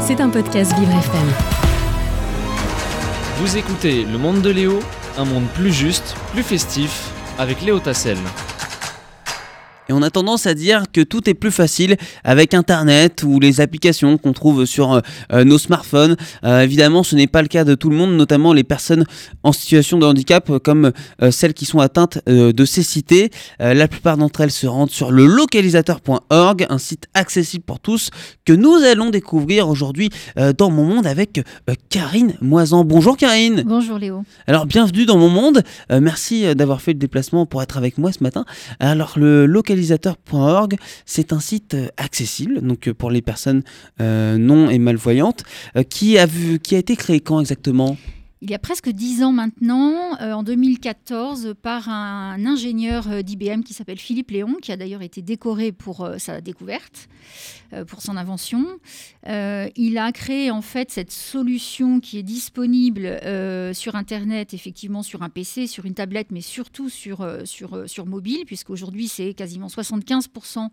C'est un podcast Vivre FM. Vous écoutez Le Monde de Léo, un monde plus juste, plus festif, avec Léo Tassel. Et on a tendance à dire que tout est plus facile avec Internet ou les applications qu'on trouve sur euh, euh, nos smartphones. Euh, évidemment, ce n'est pas le cas de tout le monde, notamment les personnes en situation de handicap, comme celles qui sont atteintes de cécité. la plupart d'entre elles se rendent sur le localisateur.org, un site accessible pour tous que nous allons découvrir aujourd'hui dans mon monde avec Karine Moisan. Bonjour Karine. Bonjour Léo. Alors bienvenue dans mon monde. merci d'avoir fait le déplacement pour être avec moi ce matin. Alors le localisateur c'est un site euh, accessible donc euh, pour les personnes euh, non et malvoyantes. Qui a vu qui a été créé quand exactement? Il y a presque dix ans maintenant, en 2014, par un, ingénieur d'IBM qui s'appelle Philippe Léon, qui a d'ailleurs été décoré pour sa découverte, pour son invention. il a créé en fait cette solution qui est disponible sur Internet, effectivement sur un PC, sur une tablette, mais surtout sur, sur, sur mobile, puisqu'aujourd'hui c'est quasiment 75%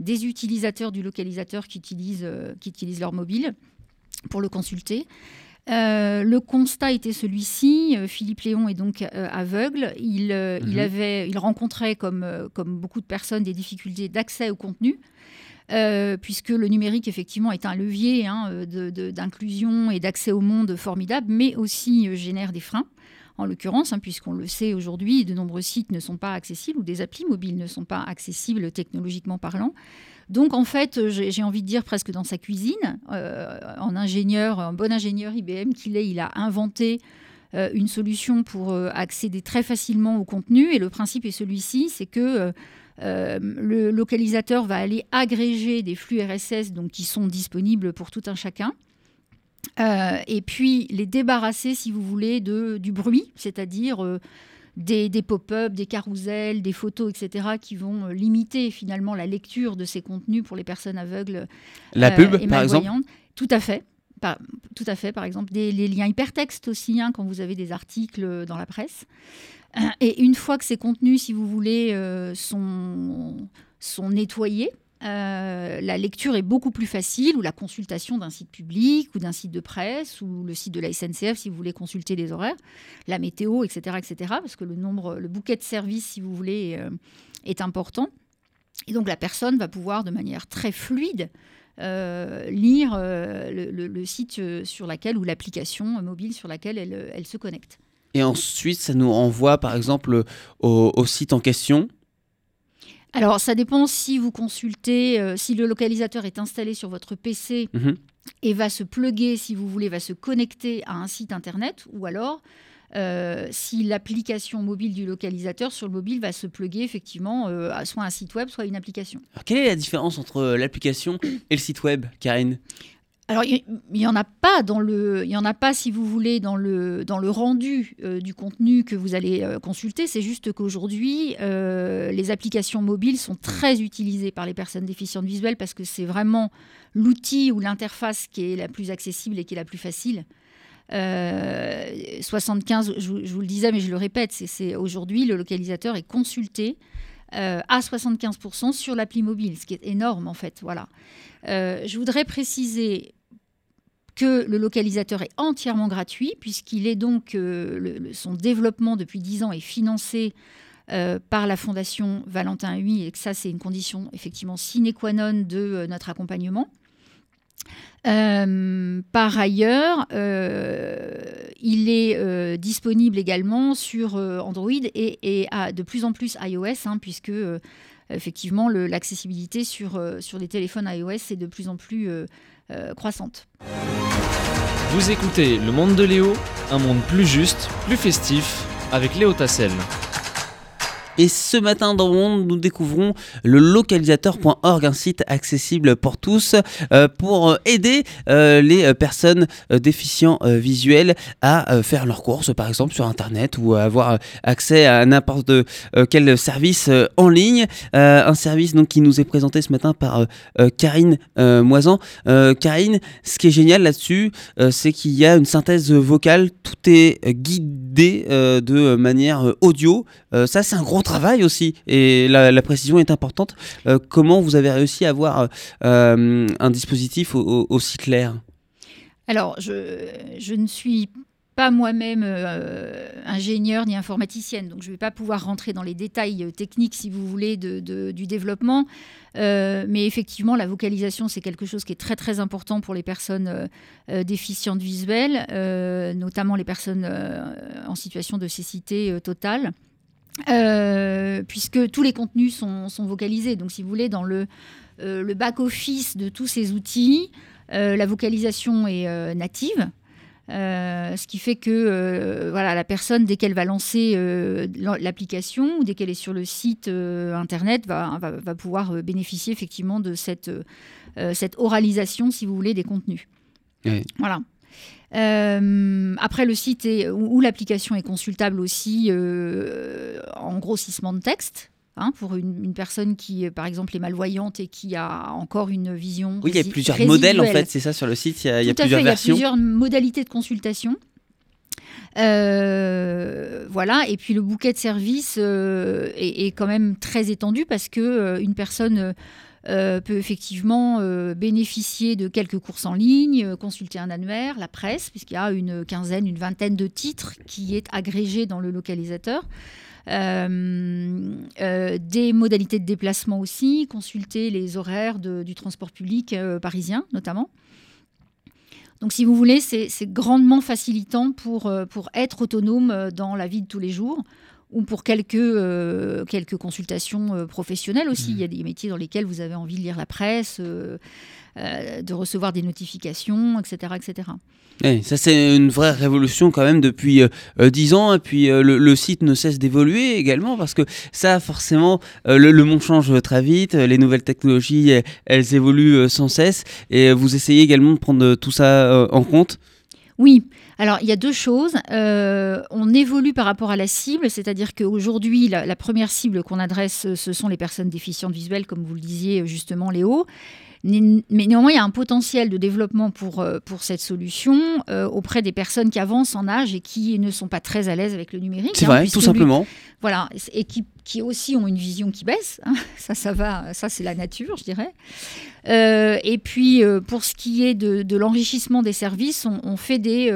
des utilisateurs du localisateur qui utilisent, qui utilisent leur mobile pour le consulter. Euh, le constat était celui-ci. Euh, Philippe Léon est donc euh, aveugle. Il, mhm. avait, il rencontrait, comme, comme beaucoup de personnes, des difficultés d'accès au contenu. puisque le numérique, effectivement, est un levier hein, d'inclusion et d'accès au monde formidable, mais aussi génère des freins en l'occurrence, hein, puisqu'on le sait aujourd'hui, de nombreux sites ne sont pas accessibles ou des applis mobiles ne sont pas accessibles technologiquement parlant. Donc en fait, j'ai envie de dire presque dans sa cuisine, euh, en ingénieur, un bon ingénieur IBM qu'il est, il a inventé euh, une solution pour euh, accéder très facilement au contenu. Et le principe est celui-ci, c'est que le localisateur va aller agréger des flux RSS qui sont disponibles pour tout un chacun. Euh, et puis les débarrasser, si vous voulez, de, du bruit, c'est-à-dire euh, des, pop-up, des carousels, des photos, etc., qui vont euh, limiter finalement la lecture de ces contenus pour les personnes aveugles la pub, par exemple Tout à fait. tout à fait, par exemple, des, les liens hypertextes aussi, hein, quand vous avez des articles dans la presse. Et une fois que ces contenus, si vous voulez, sont, sont nettoyés, euh, la lecture est beaucoup plus facile, ou la consultation d'un site public, ou d'un site de presse, ou le site de la SNCF si vous voulez consulter les horaires, la météo, etc., etc., parce que le nombre, le bouquet de services, si vous voulez, euh, est important. Et donc la personne va pouvoir, de manière très fluide, euh, lire le, site sur lequel ou l'application mobile sur laquelle elle, se connecte. Et ensuite, ça nous renvoie, par exemple, au site en question alors, ça dépend si vous consultez, euh, si le localisateur est installé sur votre PC mhm. et va se plugger, si vous voulez, va se connecter à un site internet, ou alors euh, si l'application mobile du localisateur sur le mobile va se plugger effectivement euh, à soit un site web, soit une application. quelle est la différence entre l'application et le site web, Karine? Alors, il n'y en a pas dans le, il y en a pas si vous voulez dans le dans le rendu euh, du contenu que vous allez euh, consulter. C'est juste qu'aujourd'hui, euh, les applications mobiles sont très utilisées par les personnes déficientes visuelles parce que c'est vraiment l'outil ou l'interface qui est la plus accessible et qui est la plus facile. 75, je, vous le disais, mais je le répète, c'est aujourd'hui le localisateur est consulté à 75% sur l'appli mobile, ce qui est énorme en fait. Voilà. je voudrais préciser que le localisateur est entièrement gratuit, puisqu'il est donc, euh, son développement depuis 10 ans est financé euh, par la Fondation Valentin Huy, et que ça, c'est une condition effectivement sine qua non de euh, notre accompagnement. par ailleurs, il est disponible également sur Android et, de plus en plus iOS, hein, puisque effectivement l'accessibilité sur, sur les téléphones iOS est de plus en plus croissante. Vous écoutez Le Monde de Léo, un monde plus juste, plus festif, avec Léo Tassel. Et ce matin dans Monde, nous découvrons le localisateur.org, un site accessible pour tous euh, pour euh, aider euh, les personnes déficients visuels à faire leurs courses, par exemple sur Internet ou à avoir accès à n'importe quel service en ligne. un service donc qui nous est présenté ce matin par Karine Moisan. Karine, ce qui est génial là-dessus, c'est qu'il y a une synthèse vocale, tout est guidé de manière audio. ça, c'est un gros travail aussi, et la, précision est importante. comment vous avez réussi à avoir un dispositif aussi clair? Alors, je, ne suis pas moi-même euh, ingénieure ni informaticienne, donc je ne vais pas pouvoir rentrer dans les détails euh, techniques, si vous voulez, du développement. Euh, mais effectivement, la vocalisation, c'est quelque chose qui est très très important pour les personnes déficientes visuelles, notamment les personnes en situation de cécité totale. Puisque tous les contenus sont, sont, vocalisés. Donc, si vous voulez, dans le, le back-office de tous ces outils, la vocalisation est native. Euh, ce qui fait que euh, voilà, la personne, dès qu'elle va lancer euh, l'application ou dès qu'elle est sur le site internet, va, va, pouvoir bénéficier effectivement de cette, cette oralisation, si vous voulez, des contenus. Voilà. Après, le site est, ou l'application est consultable aussi en grossissement de texte. Hein, pour une, personne qui, par exemple, est malvoyante et qui a encore une vision. Oui, il y a plusieurs modèles en fait, c'est ça sur le site, il y a, il y a plusieurs versions. Il y a plusieurs modalités de consultation. Euh, voilà, et puis le bouquet de services euh, est, quand même très étendu parce que euh, une personne peut effectivement bénéficier de quelques courses en ligne, consulter un annuaire, la presse, puisqu'il y a une quinzaine, une vingtaine de titres qui est agrégé dans le localisateur. Euh, euh, des modalités de déplacement aussi, consulter les horaires du transport public euh, parisien notamment. Donc, si vous voulez, c'est grandement facilitant pour, pour être autonome dans la vie de tous les jours ou pour quelques, quelques consultations professionnelles aussi. Il y a des métiers dans lesquels vous avez envie de lire la presse, de recevoir des notifications, etc. etc ça c'est une vraie révolution quand même depuis euh, euh, dix ans. Et puis euh, le, site ne cesse d'évoluer également parce que ça forcément le, monde change très vite, les nouvelles technologies elles, évoluent sans cesse. Et vous essayez également de prendre tout ça en compte? Oui, alors, il y a deux choses. on évolue par rapport à la cible, c'est-à-dire qu'aujourd'hui, la, la, première cible qu'on adresse, ce sont les personnes déficientes visuelles, comme vous le disiez justement, Léo. Mais néanmoins, il y a un potentiel de développement pour, euh, pour cette solution euh, auprès des personnes qui avancent en âge et qui ne sont pas très à l'aise avec le numérique. C'est vrai, hein, tout simplement. voilà, et qui, qui, aussi ont une vision qui baisse. Hein. Ça, ça va, ça c'est la nature, je dirais. Euh, et puis, pour ce qui est de, de l'enrichissement des services, on, on fait des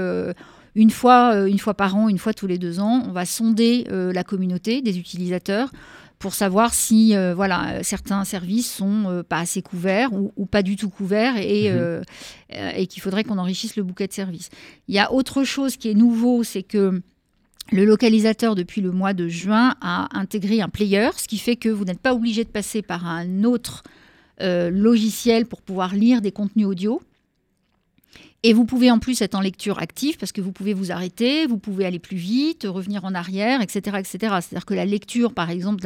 une fois, une fois par an, une fois tous les deux ans, on va sonder la communauté des utilisateurs pour savoir si euh, voilà, certains services sont euh, pas assez couverts ou, pas du tout couverts et, mhm. euh, et qu'il faudrait qu'on enrichisse le bouquet de services. Il y a autre chose qui est nouveau, c'est que le localisateur, depuis le mois de juin, a intégré un player, ce qui fait que vous n'êtes pas obligé de passer par un autre logiciel pour pouvoir lire des contenus audio. Et vous pouvez en plus être en lecture active parce que vous pouvez vous arrêter, vous pouvez aller plus vite, revenir en arrière, etc. etc. C'est-à-dire que la lecture, par exemple,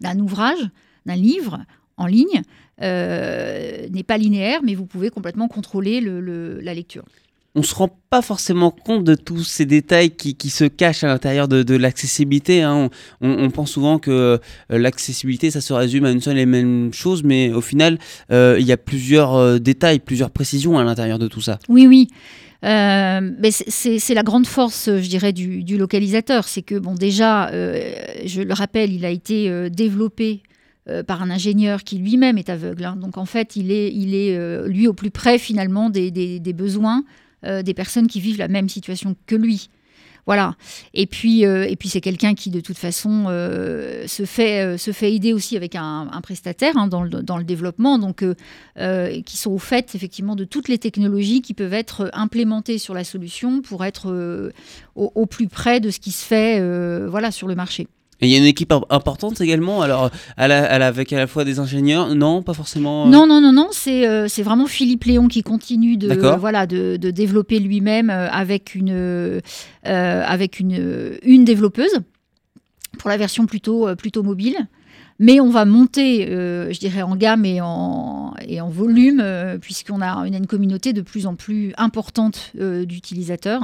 d'un ouvrage, d'un livre en ligne, euh, n'est pas linéaire, mais vous pouvez complètement contrôler la lecture on se rend pas forcément compte de tous ces détails qui, se cachent à l'intérieur de, l'accessibilité. Hein. On, pense souvent que euh, l'accessibilité, ça se résume à une seule et même chose, mais au final, euh, il y a plusieurs euh, détails, plusieurs précisions à l'intérieur de tout ça. Oui, oui. mais c'est la grande force, je dirais, du, localisateur. C'est que, bon, déjà, je le rappelle, il a été développé par un ingénieur qui lui-même est aveugle. Hein. Donc en fait, il est, il est lui au plus près finalement des, des besoins euh, des personnes qui vivent la même situation que lui. Voilà. Et puis, euh, et puis c'est quelqu'un qui, de toute façon, euh, se, fait, se fait aider aussi avec un, prestataire hein, dans, le, dans, le, développement, donc qui sont au fait, effectivement, de toutes les technologies qui peuvent être implémentées sur la solution pour être au, au, plus près de ce qui se fait voilà, sur le marché. Et il y a une équipe importante également, alors avec à la fois des ingénieurs, non, pas forcément. Euh non, non, non, non, c'est euh, c'est vraiment Philippe Léon qui continue de voilà de, de développer lui-même euh, avec une avec une une développeuse pour la version plutôt plutôt mobile. Mais on va monter, je dirais, en gamme et en, et en volume, puisqu'on a une, une, communauté de plus en plus importante d'utilisateurs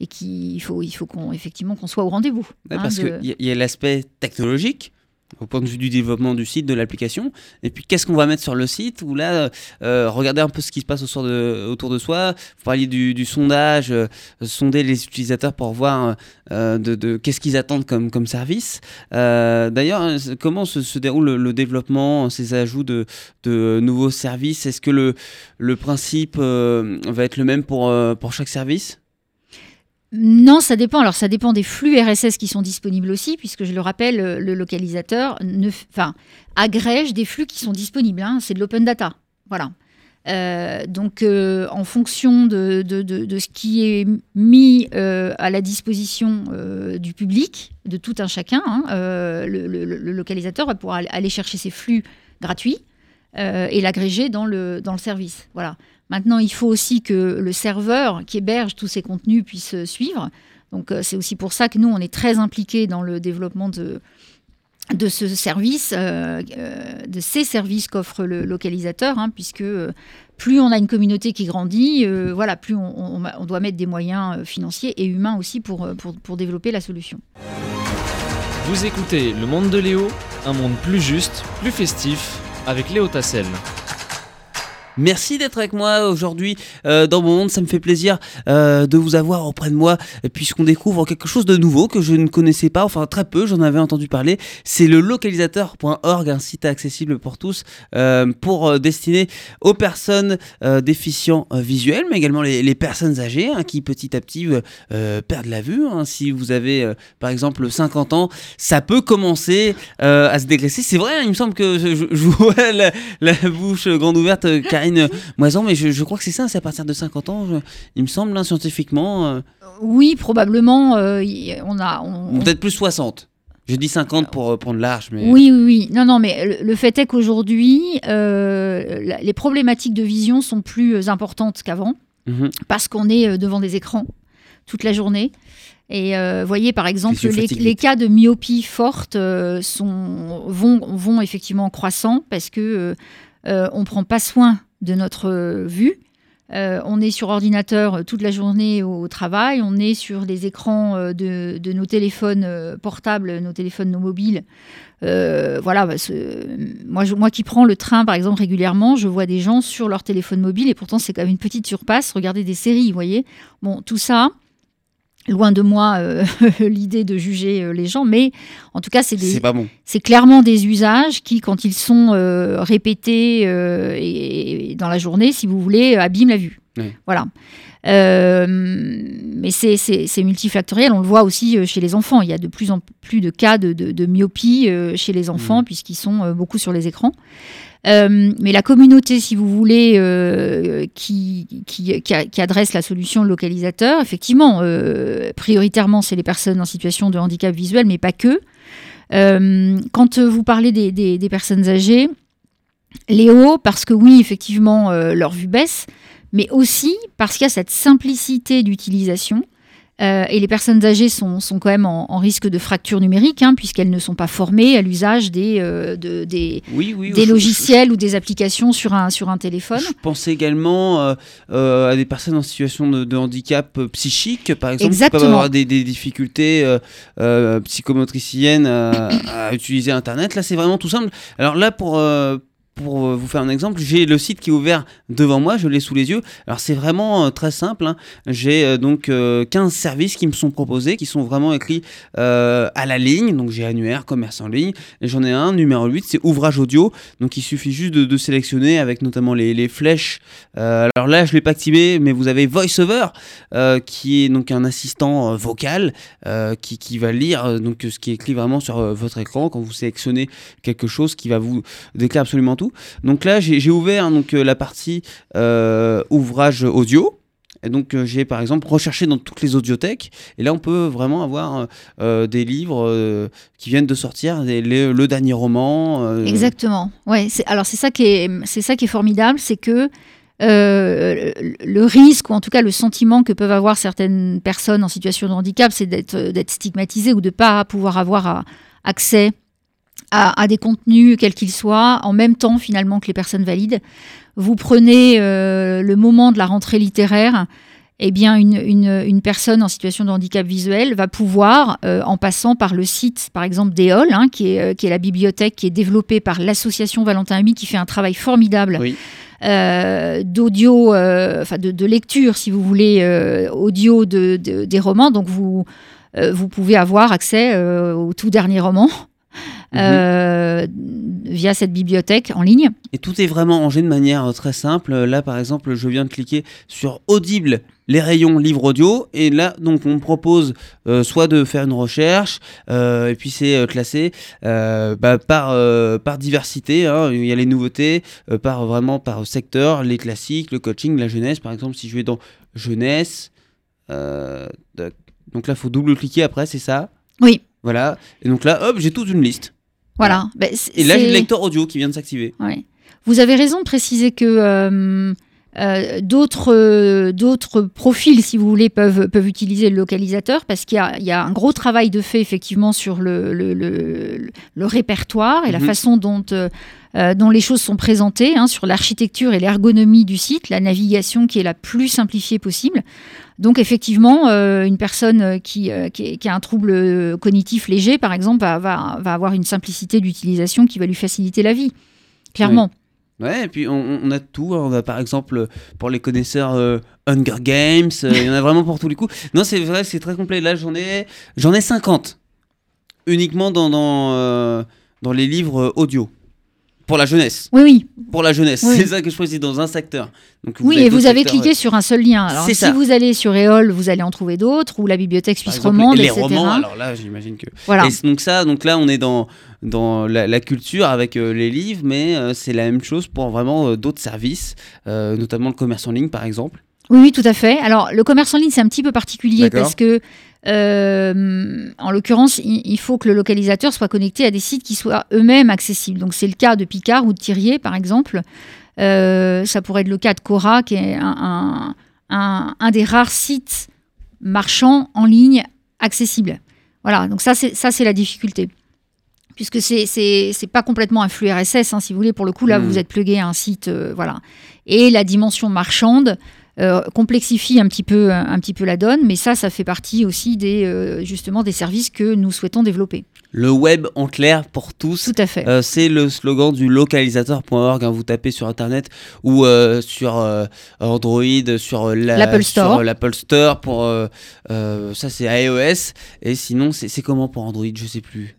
et qu'il faut, il faut qu'on, effectivement qu'on soit au rendez-vous. Hein, parce qu'il y a l'aspect technologique, au point de vue du développement du site, de l'application. Et puis, qu'est-ce qu'on va mettre sur le site Où là, euh, regardez un peu ce qui se passe autour de, autour de soi. Vous parliez du, sondage, euh, sonder les utilisateurs pour voir euh, de, qu'est-ce qu'ils attendent comme, comme service. D'ailleurs, comment se, déroule le, développement, ces ajouts de, de nouveaux services? Est-ce que le, le principe va être le même pour, pour chaque service? Non, ça dépend. Alors, ça dépend des flux RSS qui sont disponibles aussi, puisque je le rappelle, euh, le localisateur ne, agrège des flux qui sont disponibles. Hein. c'est de l'open data. Voilà. Euh, donc, euh, en fonction de, ce qui est mis à la disposition du public, de tout un chacun, hein, le, le, localisateur va pouvoir aller chercher ses flux gratuits et l'agréger dans le, dans le service. Voilà. Maintenant, il faut aussi que le serveur qui héberge tous ces contenus puisse euh, suivre. Donc, euh, c'est aussi pour ça que nous, on est très impliqués dans le développement de, ce service, euh, de ces services qu'offre le localisateur, hein, puisque plus on a une communauté qui grandit, voilà, plus on, doit mettre des moyens financiers et humains aussi pour, pour développer la solution. Vous écoutez Le Monde de Léo, un monde plus juste, plus festif, avec Léo Tassel. Merci d'être avec moi aujourd'hui euh, dans mon monde. Ça me fait plaisir euh, de vous avoir auprès de moi puisqu'on découvre quelque chose de nouveau que je ne connaissais pas, enfin très peu, j'en avais entendu parler. C'est le localisateur.org, un site accessible pour tous euh, pour destiner aux personnes déficients visuels, mais également les, personnes âgées hein, qui petit à petit perdent la vue. Hein. Si vous avez par exemple 50 ans, ça peut commencer à se dégraisser. C'est vrai, hein, il me semble que je, vois la, bouche grande ouverte, une moison, mais je, crois que c'est ça, c'est à partir de 50 ans, il me semble, hein, scientifiquement. Euh. Oui, probablement. Euh, on a. Peut-être plus 60. Je dis 50 pour euh, prendre large. Mais... Oui, oui, oui. Non, non, mais le, fait est qu'aujourd'hui, les problématiques de vision sont plus importantes qu'avant, mhm. parce qu'on est devant des écrans toute la journée. Et vous voyez, par exemple, les, cas de myopie forte sont, vont, vont effectivement croissant parce que on prend pas soin de notre euh, vue. Euh, on est sur ordinateur euh, toute la journée au travail, on est sur les écrans de, nos téléphones portables, nos téléphones, nos mobiles. voilà, bah, moi, moi qui prends le train par exemple régulièrement, je vois des gens sur leur téléphone mobile et pourtant c'est quand même une petite surpasse. Regardez des séries, vous voyez. Bon, tout ça, loin de moi euh, l'idée de juger euh, les gens, mais en tout cas, c'est c'est clairement des usages qui, quand ils sont euh, répétés et, dans la journée, si vous voulez, abîment la vue. Voilà. mais c'est multifactoriel. On le voit aussi chez les enfants. Il y a de plus en plus de cas de, myopie chez les enfants, mmh. puisqu'ils sont beaucoup sur les écrans. Euh, mais la communauté, si vous voulez, euh, qui, qui, adresse la solution localisateur, effectivement, euh, prioritairement, c'est les personnes en situation de handicap visuel, mais pas que. quand vous parlez des, personnes âgées, Léo, parce que oui, effectivement, leur vue baisse, mais aussi parce qu'il y a cette simplicité d'utilisation. Euh, et les personnes âgées sont, sont quand même en, risque de fracture numérique, hein, puisqu'elles ne sont pas formées à l'usage des, euh, de, des, des logiciels ou des applications sur un, sur un téléphone. Je pense également euh, à des personnes en situation de, handicap psychique, par exemple, Exactement. qui peuvent avoir des, des difficultés psychomotriciennes à, à, utiliser Internet. Là, c'est vraiment tout simple. Alors là, pour pour euh, vous faire un exemple, j'ai le site qui est ouvert devant moi, je l'ai sous les yeux. Alors c'est vraiment euh, très simple. Hein. J'ai euh, donc 15 services qui me sont proposés, qui sont vraiment écrits à la ligne. Donc j'ai annuaire, commerce en ligne. J'en ai un, numéro 8, c'est ouvrage audio. Donc il suffit juste de, sélectionner avec notamment les, flèches. alors là, je ne l'ai pas activé, mais vous avez VoiceOver, qui est donc un assistant vocal qui, qui, va lire donc, ce qui est écrit vraiment sur votre écran quand vous sélectionnez quelque chose qui va vous déclarer absolument tout. Donc là, j'ai ouvert donc, euh, la partie euh, ouvrage audio. Et donc euh, j'ai par exemple recherché dans toutes les audiothèques et là on peut vraiment avoir des livres qui viennent de sortir, le dernier roman. Exactement. Ouais. Alors c'est ça qui est c'est ça qui est formidable, c'est que le risque, ou en tout cas le sentiment que peuvent avoir certaines personnes en situation de handicap, c'est d'être stigmatisées ou de ne pas pouvoir avoir accès à, des contenus, quels qu'ils soient, en même temps finalement que les personnes valides. Vous prenez euh, le moment de la rentrée littéraire eh bien, une, une, une, personne en situation de handicap visuel va pouvoir, euh, en passant par le site, par exemple, d'EOL, hein, qui, est, qui est la bibliothèque qui est développée par l'association Valentin Ami, qui fait un travail formidable Oui. euh, d'audio, euh, enfin de, de lecture, si vous voulez, euh, audio de, de- des romans. Donc, vous, euh, vous pouvez avoir accès euh, au tout dernier roman Mhm. euh, via cette bibliothèque en ligne. Et tout est vraiment rangé de manière euh, très simple. Là, par exemple, je viens de cliquer sur Audible, les rayons livre audio. Et là, donc, on me propose euh, soit de faire une recherche, euh, et puis c'est classé euh, bah, par, par diversité. hein. Il y a les nouveautés, par vraiment par secteur, les classiques, le coaching, la jeunesse. Par exemple, si je vais dans jeunesse, donc là, il faut double-cliquer après, c'est ça? Oui, Voilà. Et donc là, hop, j'ai toute une liste. Voilà. Ben, Et là, j'ai le lecteur audio qui vient de s'activer. Ouais. Vous avez raison de préciser que euh, euh, d'autres euh, d'autres profils, si vous voulez, peuvent, peuvent utiliser le localisateur parce qu'il y a, il y a un gros travail de fait effectivement sur le, le, le- le répertoire et la Mhm. façon dont, euh, euh, dont les choses sont présentées, hein, sur l'architecture et l'ergonomie du site, la navigation qui est la plus simplifiée possible. Donc effectivement, euh, une personne qui, euh, qui, qui a un trouble cognitif léger, par exemple, va, va, va avoir une simplicité d'utilisation qui va lui faciliter la vie, clairement. Ouais, et puis on, a tout. hein. On a par exemple, pour les connaisseurs, euh, Hunger Games. euh, Il y en a vraiment pour tous les coups. Non, c'est vrai, c'est très complet. Là, j'en ai, j'en ai 50. Uniquement dans, dans, euh, dans les livres euh, audio. Pour la jeunesse. Oui, oui, Pour la jeunesse. Oui. C'est ça que je choisis dans un secteur. Donc, oui, et vous avez secteurs, cliqué sur un seul lien. Alors, si ça. vous allez sur EOL, vous allez en trouver d'autres, ou la bibliothèque suisse romande, les etc. romans, alors là, j'imagine que. Voilà. Et donc ça, donc là, on est dans dans la, la culture avec euh, les livres, mais euh, c'est la même chose pour vraiment euh, d'autres services, notamment le commerce en ligne, par exemple. Oui, oui, tout à fait. Alors, le commerce en ligne, c'est un petit peu particulier parce que, euh, en l'occurrence, il, il faut que le localisateur soit connecté à des sites qui soient eux-mêmes accessibles. Donc, c'est le cas de Picard ou de Thirier, par exemple. Euh, ça pourrait être le cas de Cora, qui est un, un- un- un des rares sites marchands en ligne accessibles. Voilà, donc ça, c'est la difficulté. Puisque c'est c'est pas complètement un flux RSS, hein, si vous voulez. Pour le coup, là, Mhm. vous êtes plugué à un site, euh, voilà. Et la dimension marchande euh, complexifie un petit peu un petit peu la donne, mais ça, ça fait partie aussi des euh, justement des services que nous souhaitons développer. Le web en clair pour tous. Tout à fait. Euh, c'est le slogan du localisateur.org. hein, vous tapez sur internet ou euh, sur euh, Android, sur la- L'Apple Store. l'Apple Store pour ça c'est iOS et sinon c'est c'est comment pour Android? Je sais plus.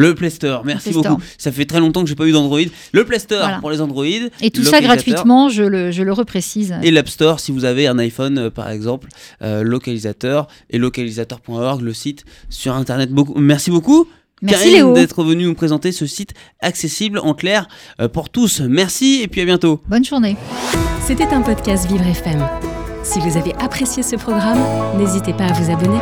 Le Play Store, merci Play Store. beaucoup. Ça fait très longtemps que j'ai pas eu d'Android. Le Play Store Voilà. pour les Android. Et tout ça gratuitement, je le, je le reprécise. Et l'App Store si vous avez un iPhone euh, par exemple, euh, localisateur et localisateur.org, le site sur internet. Beaucoup, merci beaucoup. Merci Karine Léo. d'être venu nous présenter ce site accessible en clair euh, pour tous. Merci et puis à bientôt. Bonne journée. C'était un podcast Vivre FM. Si vous avez apprécié ce programme, n'hésitez pas à vous abonner.